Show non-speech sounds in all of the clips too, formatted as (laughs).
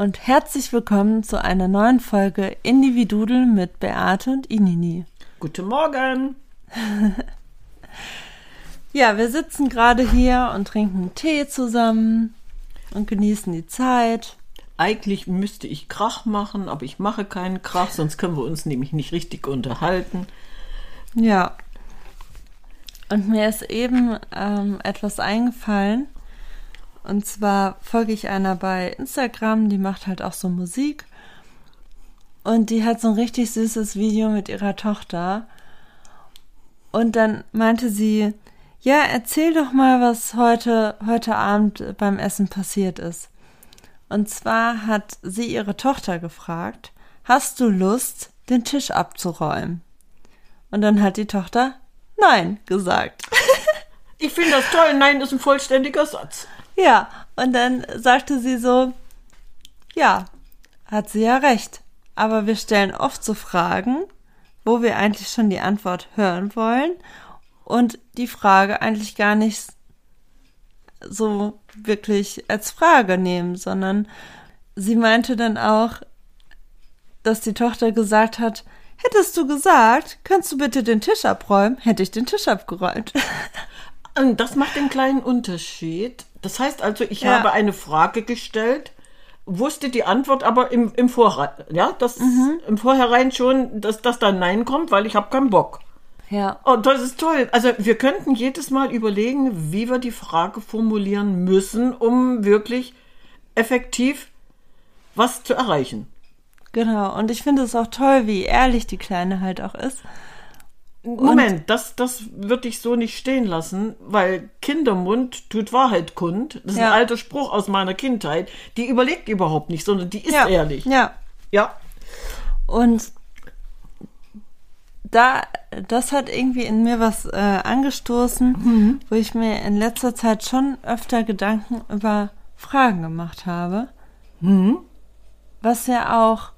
und herzlich willkommen zu einer neuen Folge Individudel mit Beate und Inini. Guten Morgen! (laughs) ja, wir sitzen gerade hier und trinken Tee zusammen und genießen die Zeit. Eigentlich müsste ich Krach machen, aber ich mache keinen Krach, sonst können wir uns nämlich nicht richtig unterhalten. Ja. Und mir ist eben ähm, etwas eingefallen und zwar folge ich einer bei Instagram, die macht halt auch so Musik. Und die hat so ein richtig süßes Video mit ihrer Tochter. Und dann meinte sie, ja, erzähl doch mal, was heute, heute Abend beim Essen passiert ist. Und zwar hat sie ihre Tochter gefragt, hast du Lust, den Tisch abzuräumen? Und dann hat die Tochter Nein gesagt. (laughs) ich finde das toll. Nein ist ein vollständiger Satz. Ja, und dann sagte sie so, ja, hat sie ja recht. Aber wir stellen oft so Fragen, wo wir eigentlich schon die Antwort hören wollen und die Frage eigentlich gar nicht so wirklich als Frage nehmen, sondern sie meinte dann auch, dass die Tochter gesagt hat, hättest du gesagt, kannst du bitte den Tisch abräumen, hätte ich den Tisch abgeräumt. Das macht den kleinen Unterschied. Das heißt also, ich ja. habe eine Frage gestellt, wusste die Antwort aber im, im Vorhinein, ja, das mhm. im Vorhinein schon, dass das dann Nein kommt, weil ich habe keinen Bock. Ja. Und das ist toll. Also wir könnten jedes Mal überlegen, wie wir die Frage formulieren müssen, um wirklich effektiv was zu erreichen. Genau. Und ich finde es auch toll, wie ehrlich die Kleine halt auch ist. Moment, das, das würde ich so nicht stehen lassen, weil Kindermund tut Wahrheit kund. Das ist ja. ein alter Spruch aus meiner Kindheit. Die überlegt überhaupt nicht, sondern die ist ja. ehrlich. Ja. Ja. Und da, das hat irgendwie in mir was äh, angestoßen, mhm. wo ich mir in letzter Zeit schon öfter Gedanken über Fragen gemacht habe. Mhm. Was ja auch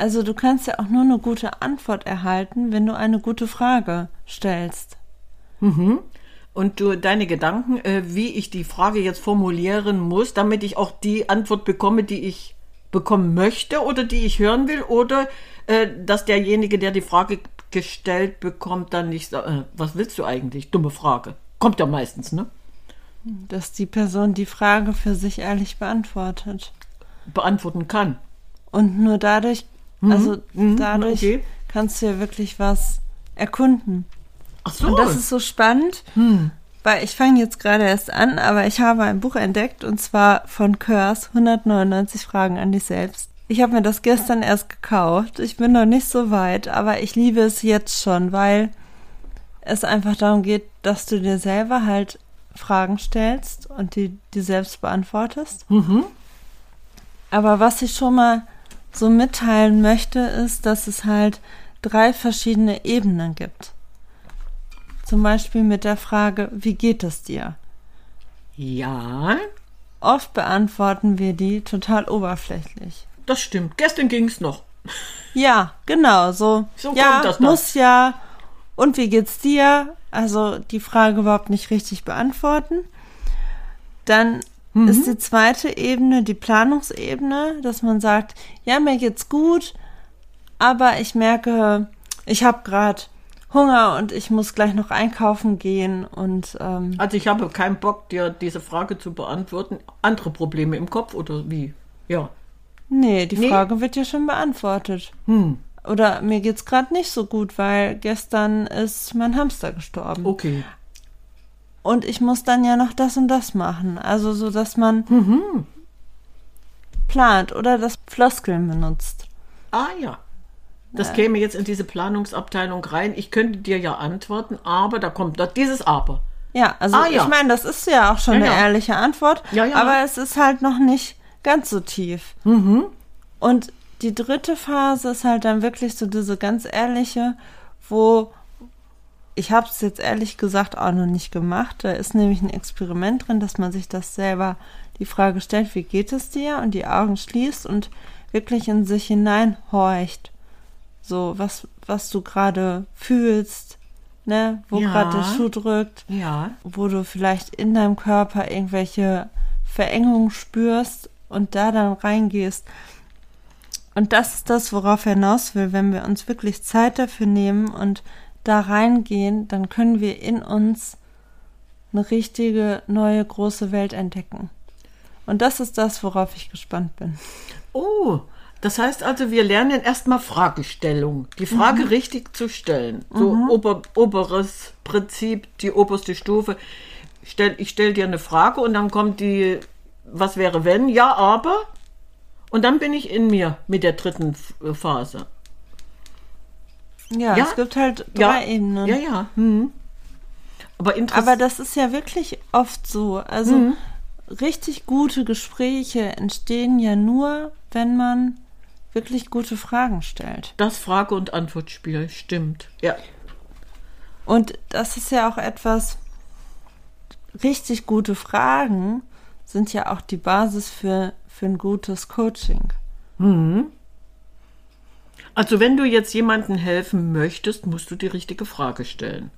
also du kannst ja auch nur eine gute Antwort erhalten, wenn du eine gute Frage stellst. Mhm. Und du deine Gedanken, äh, wie ich die Frage jetzt formulieren muss, damit ich auch die Antwort bekomme, die ich bekommen möchte oder die ich hören will, oder äh, dass derjenige, der die Frage gestellt bekommt, dann nicht sagt, äh, was willst du eigentlich? Dumme Frage. Kommt ja meistens, ne? Dass die Person die Frage für sich ehrlich beantwortet. Beantworten kann. Und nur dadurch Mhm. Also mhm. dadurch okay. kannst du ja wirklich was erkunden. Ach so. Und das ist so spannend, hm. weil ich fange jetzt gerade erst an, aber ich habe ein Buch entdeckt und zwar von Kurs 199 Fragen an dich selbst. Ich habe mir das gestern erst gekauft. Ich bin noch nicht so weit, aber ich liebe es jetzt schon, weil es einfach darum geht, dass du dir selber halt Fragen stellst und die, die selbst beantwortest. Mhm. Aber was ich schon mal so mitteilen möchte, ist, dass es halt drei verschiedene Ebenen gibt. Zum Beispiel mit der Frage, wie geht es dir? Ja. Oft beantworten wir die total oberflächlich. Das stimmt. Gestern ging es noch. Ja, genau. So, so ja, muss ja. Und wie geht's dir? Also die Frage überhaupt nicht richtig beantworten. Dann mhm. ist die zweite Ebene die Planungsebene, dass man sagt, ja, mir geht's gut, aber ich merke, ich habe gerade Hunger und ich muss gleich noch einkaufen gehen und ähm, also ich habe keinen Bock, dir diese Frage zu beantworten. Andere Probleme im Kopf oder wie? Ja. Nee, die nee. Frage wird ja schon beantwortet. Hm. Oder mir geht's gerade nicht so gut, weil gestern ist mein Hamster gestorben. Okay. Und ich muss dann ja noch das und das machen. Also so, dass man Mhm. plant oder das Floskeln benutzt. Ah ja. Das käme jetzt in diese Planungsabteilung rein. Ich könnte dir ja antworten, aber da kommt doch dieses Aber. Ja, also Ah, ja. ich meine, das ist ja auch schon Ja, eine ehrliche Antwort, Ja, ja. aber es ist halt noch nicht ganz so tief. Mhm. Und die dritte Phase ist halt dann wirklich so diese ganz ehrliche, wo ich habe es jetzt ehrlich gesagt auch noch nicht gemacht. Da ist nämlich ein Experiment drin, dass man sich das selber die Frage stellt, wie geht es dir und die Augen schließt und wirklich in sich hineinhorcht. So, was, was du gerade fühlst, ne, wo Ja. gerade der Schuh drückt Ja. wo du vielleicht in deinem Körper irgendwelche Verengungen spürst und da dann reingehst. Und das ist das, worauf er hinaus will. Wenn wir uns wirklich Zeit dafür nehmen und da reingehen, dann können wir in uns eine richtige, neue, große Welt entdecken. Und das ist das, worauf ich gespannt bin. Oh, das heißt also, wir lernen erstmal Fragestellung. Die Frage richtig zu stellen. So ober, oberes Prinzip, die oberste Stufe. Stell, ich stelle dir eine Frage und dann kommt die, was wäre wenn? Ja, aber. Und dann bin ich in mir mit der dritten Phase. Ja, Ja. es gibt halt drei Ebenen. Ja, ja. Hm. Aber. Aber das ist ja wirklich oft so. Also Mhm. richtig gute Gespräche entstehen ja nur, wenn man wirklich gute Fragen stellt. das Frage- und Antwortspiel, stimmt. Ja. Und das ist ja auch etwas, richtig gute Fragen sind ja auch die Basis für, für ein gutes Coaching. Also wenn du jetzt jemandem helfen möchtest, musst du die richtige Frage stellen.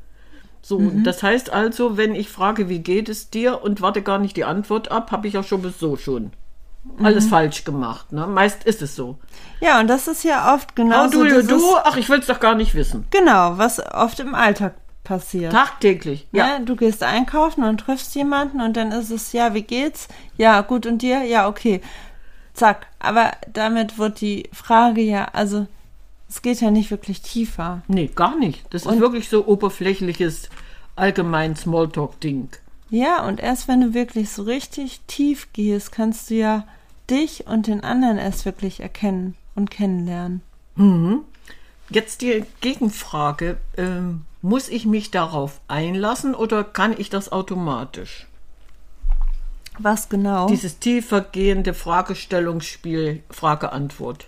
So, das heißt also, wenn ich frage, wie geht es dir und warte gar nicht die Antwort ab, habe ich ja schon so schon alles falsch gemacht. Ne? Meist ist es so. Ja, und das ist ja oft genau Oh, du, dieses, du, ach, ich will es doch gar nicht wissen. genau, was oft im Alltag passiert. Tagtäglich. Ja. Ja. du gehst einkaufen und triffst jemanden und dann ist es, ja, wie geht's? Ja, gut, und dir? Ja, okay. Zack. Aber damit wird die Frage ja, also, es geht ja nicht wirklich tiefer. Nee, gar nicht. Das ist Und- wirklich so oberflächliches, allgemein Smalltalk-Ding. Ja, und erst wenn du wirklich so richtig tief gehst, kannst du ja dich und den anderen erst wirklich erkennen und kennenlernen. Jetzt die Gegenfrage. Ähm, muss ich mich darauf einlassen oder kann ich das automatisch? Was genau? Dieses tiefergehende Fragestellungsspiel, Frage-Antwort.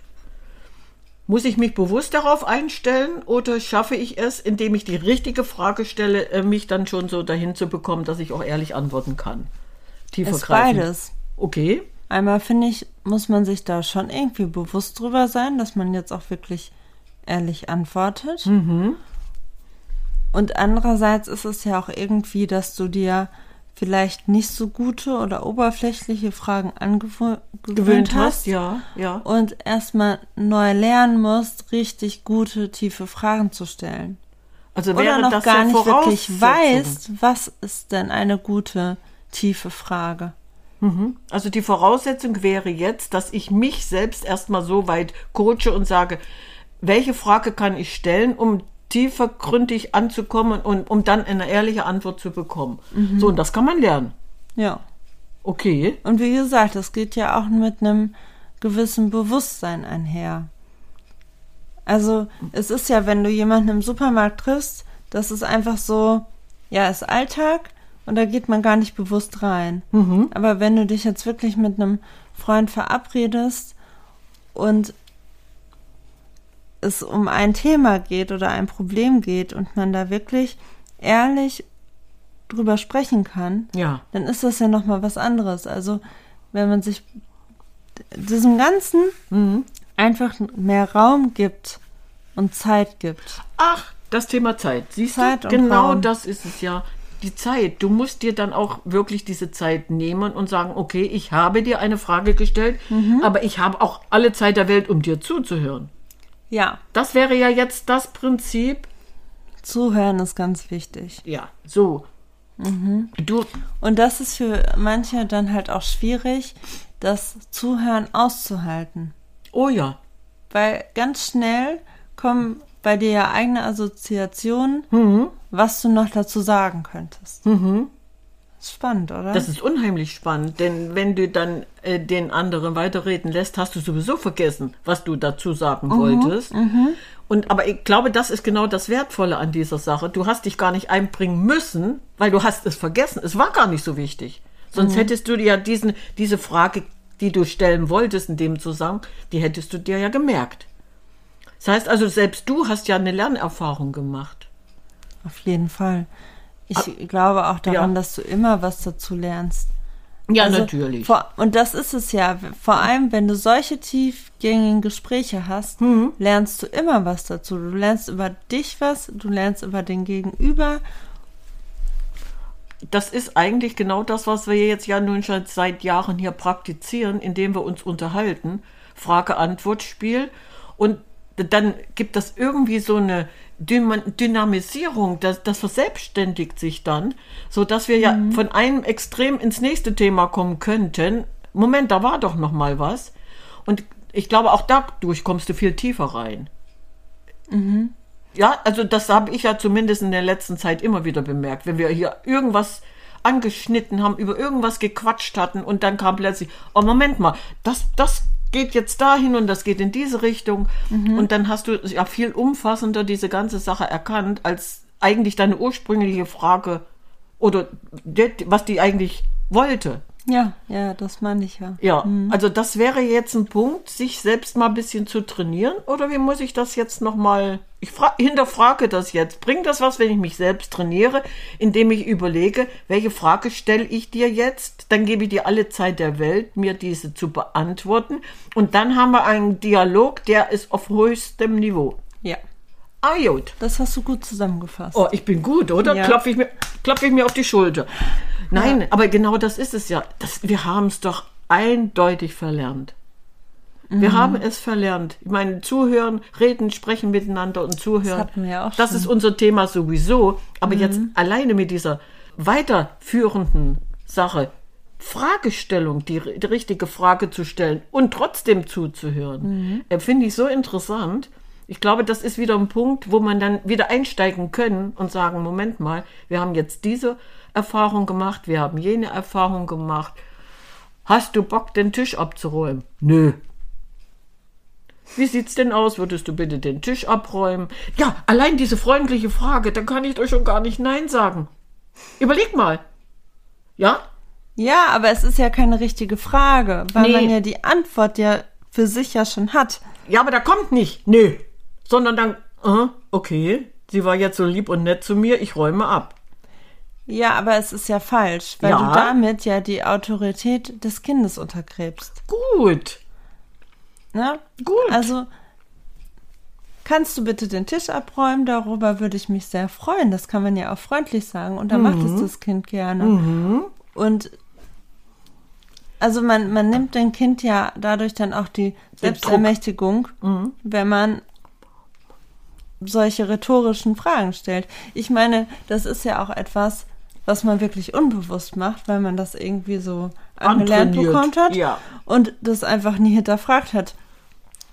Muss ich mich bewusst darauf einstellen oder schaffe ich es, indem ich die richtige Frage stelle, äh, mich dann schon so dahin zu bekommen, dass ich auch ehrlich antworten kann? ist Tiefergreifend. beides. Okay. Einmal finde ich, muss man sich da schon irgendwie bewusst drüber sein, dass man jetzt auch wirklich ehrlich antwortet. Und andererseits ist es ja auch irgendwie, dass du dir vielleicht nicht so gute oder oberflächliche Fragen angewöhnt Gewöhnt hast ja, ja. und erstmal neu lernen musst, richtig gute, tiefe Fragen zu stellen. Also Oder wäre noch das gar ja nicht wirklich weißt, was ist denn eine gute, tiefe Frage. Also die Voraussetzung wäre jetzt, dass ich mich selbst erstmal so weit coache und sage, welche Frage kann ich stellen, um tiefergründig anzukommen und um dann eine ehrliche Antwort zu bekommen. So, und das kann man lernen. Ja. Okay. Und wie gesagt, das geht ja auch mit einem gewissen Bewusstsein einher. Also, es ist ja, wenn du jemanden im Supermarkt triffst, das ist einfach so, ja, ist Alltag und da geht man gar nicht bewusst rein. Aber wenn du dich jetzt wirklich mit einem Freund verabredest und es um ein Thema geht oder ein Problem geht und man da wirklich ehrlich drüber sprechen kann, Ja. dann ist das ja noch mal was anderes. Also wenn man sich diesem Ganzen einfach mehr Raum gibt und Zeit gibt. Ach, das Thema Zeit. Siehst Zeit du? Genau Raum. das ist es ja. Die Zeit. Du musst dir dann auch wirklich diese Zeit nehmen und sagen, okay, ich habe dir eine Frage gestellt, Mhm. aber ich habe auch alle Zeit der Welt, um dir zuzuhören. Ja, Das wäre ja jetzt das Prinzip. zuhören ist ganz wichtig. Ja, so. Mhm. Du, Und das ist für manche dann halt auch schwierig, das Zuhören auszuhalten. oh ja, Weil ganz schnell kommen bei dir ja eigene Assoziationen, was du noch dazu sagen könntest. Spannend, oder? Das ist unheimlich spannend, denn wenn du dann äh, den anderen weiterreden lässt, hast du sowieso vergessen, was du dazu sagen wolltest. Und aber ich glaube, das ist genau das Wertvolle an dieser Sache. Du hast dich gar nicht einbringen müssen, weil du hast es vergessen. Es war gar nicht so wichtig. Sonst hättest du dir ja diesen, diese Frage, die du stellen wolltest in dem Zusammenhang, die hättest du dir ja gemerkt. Das heißt also, selbst du hast ja eine Lernerfahrung gemacht. Auf jeden Fall. Ich glaube auch daran, ja. dass du immer was dazu lernst. Ja, Also, natürlich. Vor, und das ist es ja. Vor allem, wenn du solche tiefgängigen Gespräche hast, Mhm. lernst du immer was dazu. Du lernst über dich was, du lernst über den Gegenüber. Das ist eigentlich genau das, was wir jetzt ja nun schon seit Jahren hier praktizieren, indem wir uns unterhalten. Frage-Antwort-Spiel. Und dann gibt das irgendwie so eine Dynamisierung, das, das verselbstständigt sich dann, so dass wir ja von einem Extrem ins nächste Thema kommen könnten. Moment, da war doch noch mal was. Und ich glaube, auch dadurch kommst du viel tiefer rein. Ja, also das habe ich ja zumindest in der letzten Zeit immer wieder bemerkt. Wenn wir hier irgendwas angeschnitten haben, über irgendwas gequatscht hatten und dann kam plötzlich, oh Moment mal, das, das geht jetzt dahin und das geht in diese Richtung. Und dann hast du ja viel umfassender diese ganze Sache erkannt, als eigentlich deine ursprüngliche Frage oder was die eigentlich wollte. Ja, ja, das meine ich ja. Ja, also das wäre jetzt ein Punkt, sich selbst mal ein bisschen zu trainieren. Oder wie muss ich das jetzt nochmal, ich fra hinterfrage das jetzt. Bringt das was, wenn ich mich selbst trainiere, indem ich überlege, welche Frage stelle ich dir jetzt? Dann gebe ich dir alle Zeit der Welt, mir diese zu beantworten. Und dann haben wir einen Dialog, der ist auf höchstem Niveau. Ja, Ah, gut. das hast du gut zusammengefasst. Oh, ich bin gut, oder? Ja. Klopfe ich, mir, klopfe ich mir auf die Schulter. Nein, aber genau das ist es ja. Das, wir haben es doch eindeutig verlernt. Wir Mhm. haben es verlernt. Ich meine, zuhören, reden, sprechen miteinander und zuhören. hatten wir ja auch das schon. Mhm. ist unser Thema sowieso. Aber jetzt alleine mit dieser weiterführenden Sache, Fragestellung, die, die richtige Frage zu stellen und trotzdem zuzuhören, Mhm. äh, finde ich so interessant. Ich glaube, das ist wieder ein Punkt, wo man dann wieder einsteigen können und sagen, Moment mal, wir haben jetzt diese Erfahrung gemacht, wir haben jene Erfahrung gemacht. Hast du Bock, den Tisch abzuräumen? Nö. Wie sieht's denn aus? Würdest du bitte den Tisch abräumen? Ja, allein diese freundliche Frage, da kann ich doch schon gar nicht Nein sagen. Überleg mal. Ja? Ja, aber es ist ja keine richtige Frage, weil Nee. man ja die Antwort ja für sich ja schon hat. Ja, aber da kommt nicht. Nö. Sondern dann, äh, okay, sie war jetzt so lieb und nett zu mir, ich räume ab. Ja, aber es ist ja falsch, weil Ja. du damit ja die Autorität des Kindes untergräbst. Gut. Ne? Gut. Also kannst du bitte den Tisch abräumen? Darüber würde ich mich sehr freuen. Das kann man ja auch freundlich sagen und dann macht Mhm. es das Kind gerne. Und also man, man nimmt dem Kind ja dadurch dann auch die Selbstermächtigung, Mhm. wenn man solche rhetorischen Fragen stellt. Ich meine, das ist ja auch etwas, was man wirklich unbewusst macht, weil man das irgendwie so angelernt bekommt hat ja. und das einfach nie hinterfragt hat.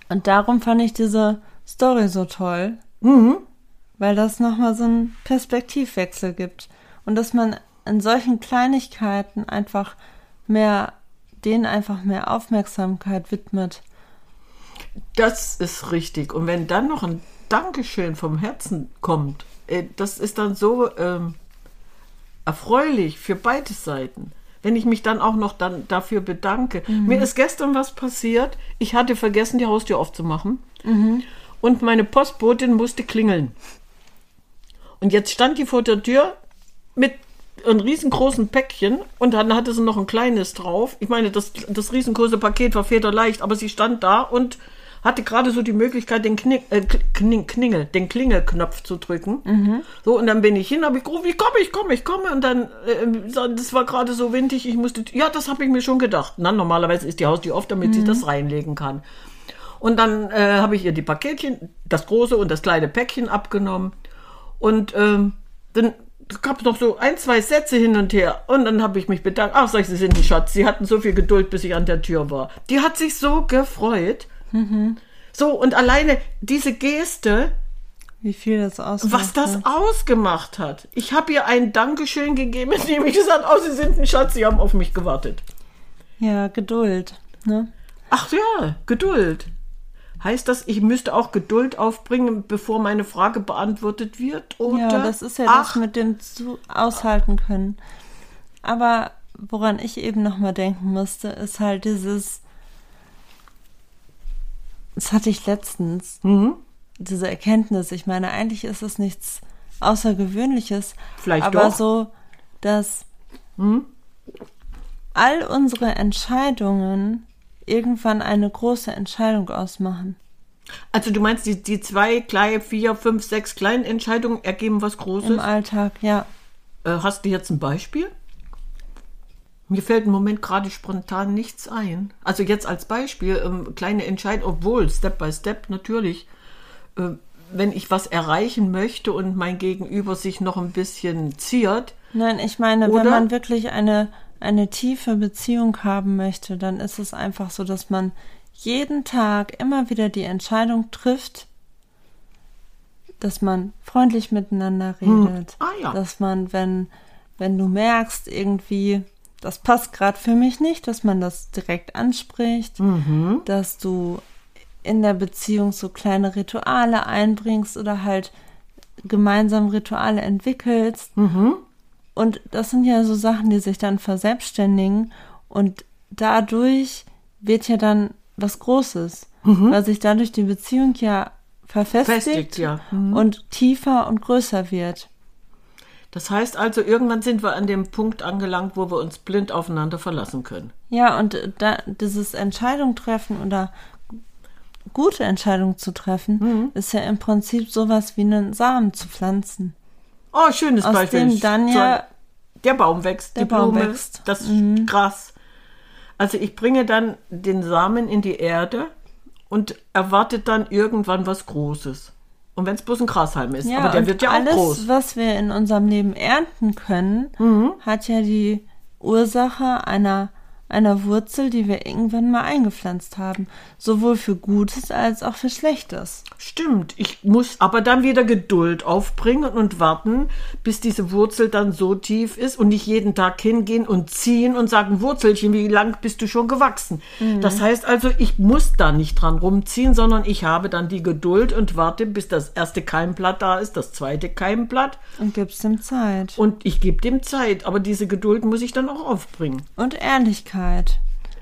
Und darum fand ich diese Story so toll, Mhm. weil das nochmal so einen Perspektivwechsel gibt. Und dass man in solchen Kleinigkeiten einfach mehr, denen einfach mehr Aufmerksamkeit widmet. Das ist richtig. Und wenn dann noch ein Dankeschön vom Herzen kommt, äh, das ist dann so ähm, erfreulich für beide Seiten. Wenn ich mich dann auch noch dann dafür bedanke. Mir ist gestern was passiert. Ich hatte vergessen, die Haustür aufzumachen. Und meine Postbotin musste klingeln. Und jetzt stand die vor der Tür mit einem riesengroßen Päckchen und dann hatte sie noch ein kleines drauf. Ich meine, das, das riesengroße Paket war federleicht, aber sie stand da und hatte gerade so die Möglichkeit, den Knick, äh, Kling, Klingel, den Klingelknopf zu drücken. So, und dann bin ich hin, habe ich gerufen, ich komme, ich komme, ich komme. Und dann, äh, das war gerade so windig, ich musste, ja, das habe ich mir schon gedacht. Na, normalerweise ist die Haustür oft, damit sie das reinlegen kann. Und dann äh, habe ich ihr die Paketchen, das große und das kleine Päckchen abgenommen. Und ähm, dann gab es noch so ein, zwei Sätze hin und her. Und dann habe ich mich bedankt. Ach, sag ich, Sie sind ein Schatz. Sie hatten so viel Geduld, bis ich an der Tür war. Die hat sich so gefreut. So, und alleine diese Geste Wie viel das ausmacht. was das ne? ausgemacht hat. Ich habe ihr ein Dankeschön gegeben, (laughs) indem ich gesagt habe, oh, Sie sind ein Schatz, Sie haben auf mich gewartet. Ja, Geduld. Ne? Ach ja, Geduld. Heißt das, ich müsste auch Geduld aufbringen, bevor meine Frage beantwortet wird? Oder? Ja, das ist ja Ach, das mit dem zu aushalten können. Aber woran ich eben nochmal denken musste, ist halt dieses, das hatte ich letztens, Mhm. diese Erkenntnis. Ich meine, eigentlich ist es nichts Außergewöhnliches, Vielleicht aber doch. so, dass Mhm. all unsere Entscheidungen irgendwann eine große Entscheidung ausmachen. Also du meinst, die, die zwei, kleine, vier, fünf, sechs kleinen Entscheidungen ergeben was Großes? Im Alltag, ja. Äh, hast du jetzt ein Beispiel? Mir fällt im Moment gerade spontan nichts ein. Also jetzt als Beispiel, ähm, kleine Entscheidung, obwohl Step by Step natürlich, äh, wenn ich was erreichen möchte und mein Gegenüber sich noch ein bisschen ziert, Nein, ich meine, Oder? wenn man wirklich eine, eine tiefe Beziehung haben möchte, dann ist es einfach so, dass man jeden Tag immer wieder die Entscheidung trifft, dass man freundlich miteinander redet. Ah, ja. Dass man, wenn, wenn du merkst, irgendwie, das passt gerade für mich nicht, dass man das direkt anspricht, Mhm. dass du in der Beziehung so kleine Rituale einbringst oder halt gemeinsam Rituale entwickelst. Mhm. Und das sind ja so Sachen, die sich dann verselbstständigen und dadurch wird ja dann was Großes, weil sich dadurch die Beziehung ja verfestigt Festigt, ja. Mhm. und tiefer und größer wird. Das heißt also, irgendwann sind wir an dem Punkt angelangt, wo wir uns blind aufeinander verlassen können. Ja, und da, dieses Entscheidung treffen oder gute Entscheidung zu treffen, Mhm. ist ja im Prinzip sowas wie einen Samen zu pflanzen. Oh, schönes Aus Beispiel. dem dann ja der Baum wächst, der die Blume, Baum wächst. Mhm. das Gras. Also ich bringe dann den Samen in die Erde und erwarte dann irgendwann was Großes. Und wenn es bloß ein Grashalm ist, Ja, aber der wird ja alles, auch groß. was wir in unserem Leben ernten können, Mhm. hat ja die Ursache einer, einer Wurzel, die wir irgendwann mal eingepflanzt haben. Sowohl für Gutes als auch für Schlechtes. Stimmt, ich muss aber dann wieder Geduld aufbringen und warten, bis diese Wurzel dann so tief ist und nicht jeden Tag hingehen und ziehen und sagen, Wurzelchen, wie lang bist du schon gewachsen? Mhm. Das heißt also, ich muss da nicht dran rumziehen, sondern ich habe dann die Geduld und warte, bis das erste Keimblatt da ist, das zweite Keimblatt Und gibst ihm Zeit. und ich gebe dem Zeit, aber diese Geduld muss ich dann auch aufbringen. Und Ehrlichkeit.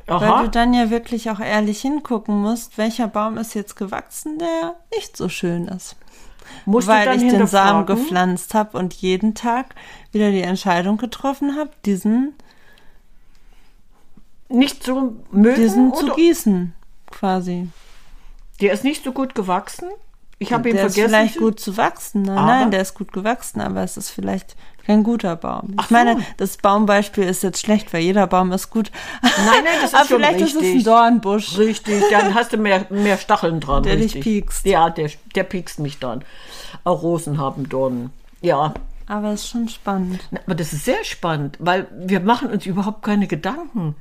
Weil Aha. du dann ja wirklich auch ehrlich hingucken musst, welcher Baum ist jetzt gewachsen, der nicht so schön ist. Musst du Weil ich den Samen gepflanzt habe und jeden Tag wieder die Entscheidung getroffen habe, diesen, nicht so mögen diesen zu gießen, quasi. der ist nicht so gut gewachsen. Ich habe ihn der ist vergessen. vielleicht gut zu wachsen. Nein, nein, der ist gut gewachsen, aber es ist vielleicht kein guter Baum. Ich Ach so. meine, das Baumbeispiel ist jetzt schlecht, weil jeder Baum ist gut. Nein, nein, das (laughs) ist aber schon vielleicht ist es ein richtig. Dornbusch. Richtig, dann hast du mehr, mehr Stacheln dran. Der dich richtig. piekst. Ja, der, der piekst mich dann. Auch Rosen haben Dornen. Ja, Aber es ist schon spannend. Aber das ist sehr spannend, weil wir machen uns überhaupt keine Gedanken.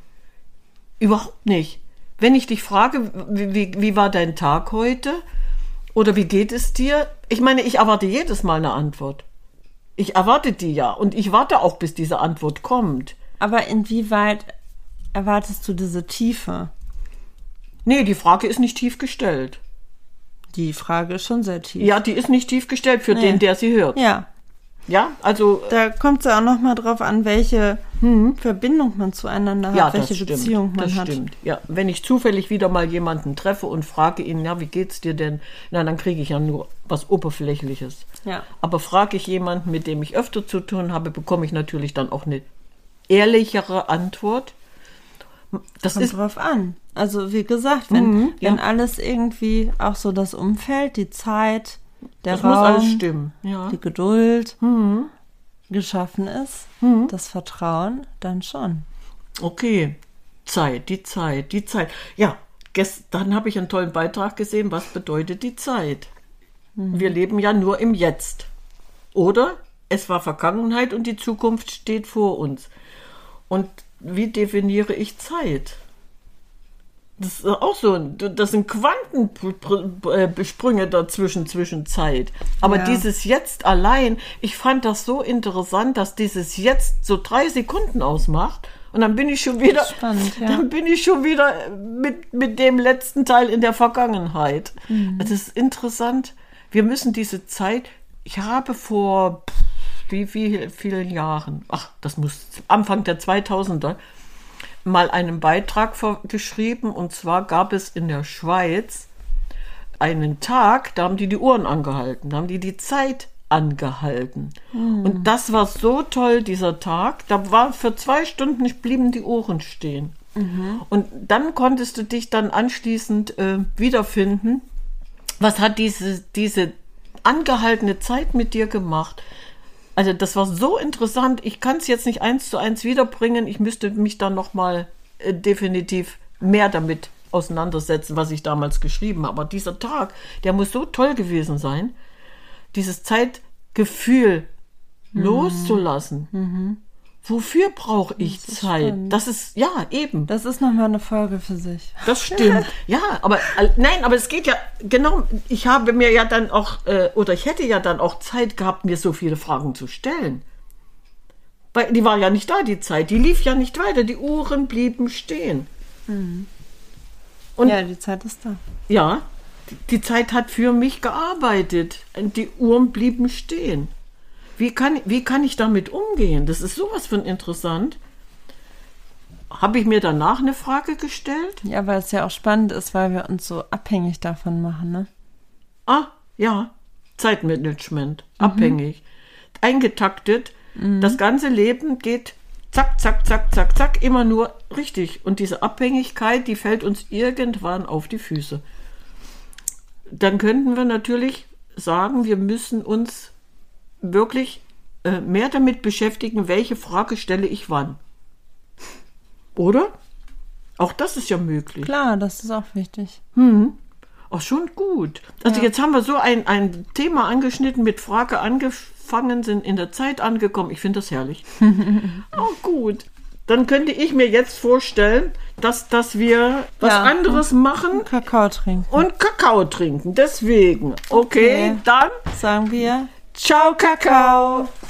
Überhaupt nicht. Wenn ich dich frage, wie, wie, wie war dein Tag heute? Oder wie geht es dir? Ich meine, ich erwarte jedes Mal eine Antwort. Ich erwarte die ja. Und ich warte auch, bis diese Antwort kommt. Aber inwieweit erwartest du diese Tiefe? Nee, die Frage ist nicht tief gestellt. Die Frage ist schon sehr tief. Ja, die ist nicht tief gestellt für Nee. den, der sie hört. Ja, Ja, also da kommt es ja auch nochmal drauf an, welche Verbindung man zueinander hat, ja, welche das stimmt. Beziehung man das hat. stimmt. Ja, wenn ich zufällig wieder mal jemanden treffe und frage ihn, ja, wie geht's dir denn? Na, dann kriege ich ja nur was oberflächliches. Ja. Aber frage ich jemanden, mit dem ich öfter zu tun habe, bekomme ich natürlich dann auch eine ehrlichere Antwort. Das Kommt ist drauf an. Also wie gesagt, wenn, Mhm, ja. wenn alles irgendwie, auch so das Umfeld, die Zeit, der das Raum, muss alles stimmen. Ja. die Geduld Mhm. Geschaffen ist, das Vertrauen, dann schon. Okay, Zeit, die Zeit, die Zeit. Ja, gestern habe ich einen tollen Beitrag gesehen, was bedeutet die Zeit? Wir leben ja nur im Jetzt. Oder es war Vergangenheit und die Zukunft steht vor uns. Und wie definiere ich Zeit? Das ist auch so, das sind Quantensprünge dazwischen, zwischen Zeit. Aber Ja. dieses Jetzt allein, ich fand das so interessant, dass dieses Jetzt so drei Sekunden ausmacht. Und dann bin ich schon wieder, Spannend, ja. dann bin ich schon wieder mit, mit dem letzten Teil in der Vergangenheit. Mhm. Das ist interessant. Wir müssen diese Zeit, ich habe vor wie, wie vielen Jahren, ach, das muss Anfang der 2000er, mal einen Beitrag geschrieben und zwar gab es in der Schweiz einen Tag, da haben die die Uhren angehalten, da haben die die Zeit angehalten. Und das war so toll, dieser Tag. Da war für zwei Stunden blieben die Uhren stehen. Und dann konntest du dich dann anschließend äh, wiederfinden. Was hat diese, diese angehaltene Zeit mit dir gemacht? Also das war so interessant. Ich kann es jetzt nicht eins zu eins wiederbringen. Ich müsste mich dann noch mal äh, definitiv mehr damit auseinandersetzen, was ich damals geschrieben habe. Aber dieser Tag, der muss so toll gewesen sein, dieses Zeitgefühl loszulassen. Wofür brauche ich Zeit? spannend. Das ist ja eben. Das ist nochmal eine Folge für sich. Das stimmt. ja, aber äh, nein, aber es geht ja genau. Ich habe mir ja dann auch äh, oder ich hätte ja dann auch Zeit gehabt, mir so viele Fragen zu stellen. Weil die war ja nicht da, die Zeit. Die lief ja nicht weiter. Die Uhren blieben stehen. Und ja, die Zeit ist da. ja, die- die Zeit hat für mich gearbeitet. Und die Uhren blieben stehen. Wie kann, wie kann ich damit umgehen? Das ist sowas von interessant. Habe ich mir danach eine Frage gestellt? Ja, weil es ja auch spannend ist, weil wir uns so abhängig davon machen, ne? Ah, ja, Zeitmanagement, abhängig, eingetaktet. Das ganze Leben geht zack, zack, zack, zack, zack, immer nur richtig. Und diese Abhängigkeit, die fällt uns irgendwann auf die Füße. Dann könnten wir natürlich sagen, wir müssen uns wirklich äh, mehr damit beschäftigen, welche Frage stelle ich wann. Oder? Auch das ist ja möglich. Klar, das ist auch wichtig. Ach, schon gut. Also Ja. jetzt haben wir so ein, ein Thema angeschnitten, mit Frage angefangen, sind in der Zeit angekommen. Ich finde das herrlich. (laughs) oh, gut. Dann könnte ich mir jetzt vorstellen, dass, dass wir was Ja. anderes machen Kakao trinken. und Kakao trinken. Deswegen. Okay, Okay. dann Sagen wir ciao Kakao.